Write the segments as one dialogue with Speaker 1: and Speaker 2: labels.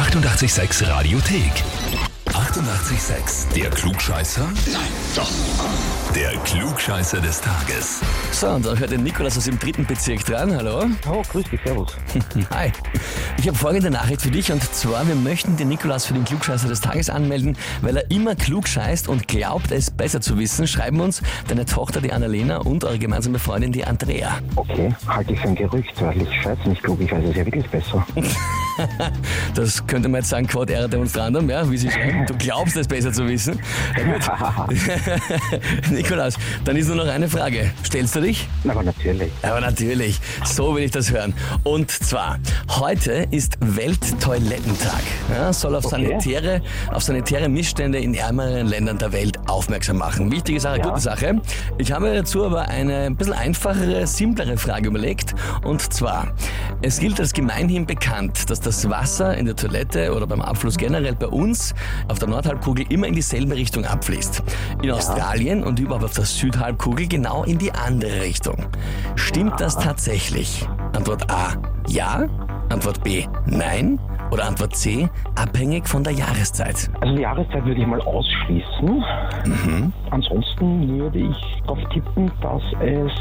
Speaker 1: 886 Radiothek. 88,6. Der Klugscheißer? Nein, doch. Der Klugscheißer des Tages.
Speaker 2: So, und dann hört der Nikolas aus dem dritten Bezirk dran. Hallo.
Speaker 3: Oh, grüß dich, servus.
Speaker 2: Hi. Ich habe folgende Nachricht für dich und zwar, wir möchten den Nikolas für den Klugscheißer des Tages anmelden, weil er immer klug scheißt und glaubt, es besser zu wissen. Schreiben uns deine Tochter, die Annalena und eure gemeinsame Freundin, die Andrea.
Speaker 3: Okay, halte ich für ein Gerücht, weil ich scheiße nicht klug, ich weiß es ja wirklich besser.
Speaker 2: Das könnte man jetzt sagen, Quod era demonstrandum, ja, wie sie schreiben. Du glaubst es besser zu wissen. Ja. Nikolaus, dann ist nur noch eine Frage. Stellst du dich?
Speaker 3: Aber natürlich.
Speaker 2: Aber natürlich, so will ich das hören. Und zwar, heute ist Welttoilettentag. Ja, soll auf,
Speaker 3: Okay.
Speaker 2: sanitäre, auf sanitäre Missstände in ärmeren Ländern der Welt aufmerksam machen. Wichtige Sache,
Speaker 3: Ja.
Speaker 2: gute Sache. Ich habe dazu aber eine ein bisschen einfachere, simplere Frage überlegt. Und zwar, es gilt als gemeinhin bekannt, dass das Wasser in der Toilette oder beim Abfluss generell bei uns auf der Nordhalbkugel immer in dieselbe Richtung abfließt. In Australien und überhaupt auf der Südhalbkugel genau in die andere Richtung. Stimmt das tatsächlich? Antwort A, ja. Antwort B, nein. Oder Antwort C, abhängig von der Jahreszeit.
Speaker 3: Also die Jahreszeit würde ich mal ausschließen.
Speaker 2: Mhm.
Speaker 3: Ansonsten würde ich darauf tippen, dass es...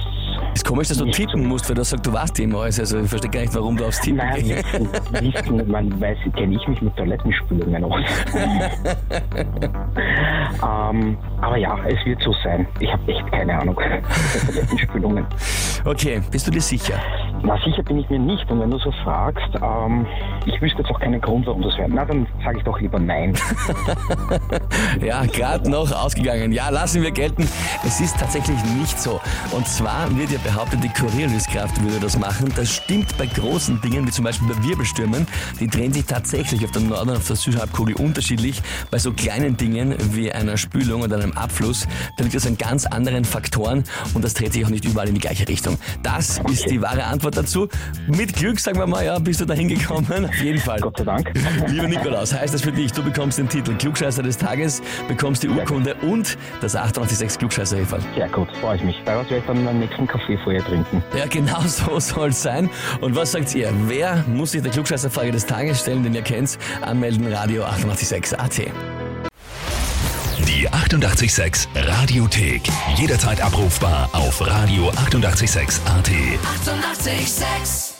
Speaker 2: Ist komisch, dass du
Speaker 3: Nicht
Speaker 2: tippen musst, weil du sagst, du weißt immer alles. Also ich verstehe gar nicht, warum du aufs Tippen
Speaker 3: Naja,
Speaker 2: gehst.
Speaker 3: wissen, man weiß, kenne ich mich mit Toilettenspülungen aus. ähm, aber ja, es wird so sein. Ich habe echt keine Ahnung. Toilettenspülungen.
Speaker 2: Okay, bist du dir sicher?
Speaker 3: Na, sicher bin ich mir nicht. Und wenn du so fragst, ähm, ich wüsste jetzt auch keinen Grund, warum das wäre. Na, dann sage ich doch lieber nein.
Speaker 2: Ja, gerade noch ausgegangen. Ja, lassen wir gelten. Es ist tatsächlich nicht so. Und zwar wird ja behauptet, die Corioliskraft würde das machen. Das stimmt bei großen Dingen, wie zum Beispiel bei Wirbelstürmen. Die drehen sich tatsächlich auf der Nord- und auf der Südhalbkugel unterschiedlich. Bei so kleinen Dingen wie einer Spülung oder einem Abfluss, da liegt es an ganz anderen Faktoren und das dreht sich auch nicht überall in die gleiche Richtung. Das ist die wahre Antwort dazu. Mit Glück, sagen wir mal, ja, bist du da hingekommen. Auf jeden Fall.
Speaker 3: Gott sei Dank.
Speaker 2: Lieber Nikolaus, heißt das für dich, du bekommst den Titel Klugscheißer des Tages, bekommst die Urkunde und das 886 klugscheißer -Häferl.
Speaker 3: Sehr gut, freue ich mich. Daraus werde ich dann meinen nächsten Kaffee vorher trinken.
Speaker 2: Ja, genau so soll es sein. Und was sagt ihr? Wer muss sich der Klugscheißer-Frage des Tages stellen, den ihr kennt? Anmelden, Radio 886 AT.
Speaker 1: Die 88,6 Radiothek. Jederzeit abrufbar auf radio886.at. 88,6.
Speaker 4: Eighty-eight, sex.